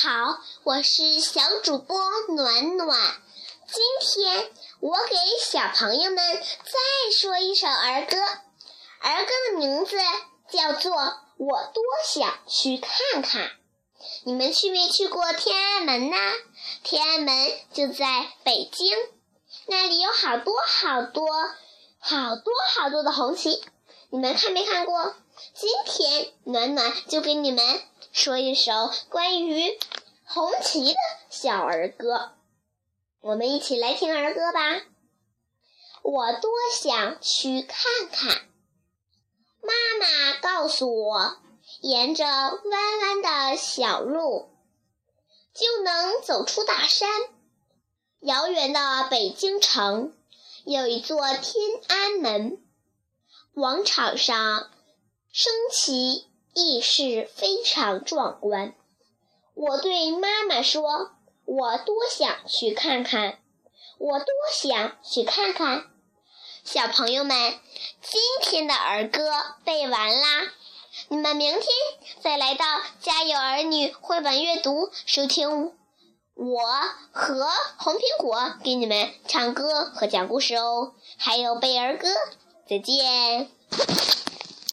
好，我是小主播暖暖。今天我给小朋友们再说一首儿歌，儿歌的名字叫做《我多想去看看》。你们去没去过天安门呢？天安门就在北京，那里有好多好多好多好多的红旗，你们看没看过？今天暖暖就给你们说一首关于红旗的小儿歌，我们一起来听儿歌吧。我多想去看看，妈妈告诉我，沿着弯弯的小路就能走出大山。遥远的北京城有一座天安门，广场上。升旗仪式非常壮观。我对妈妈说：“我多想去看看，我多想去看看。”小朋友们，今天的儿歌背完啦，你们明天再来到《家有儿女》绘本阅读，收听我和红苹果给你们唱歌和讲故事哦，还有背儿歌。再见。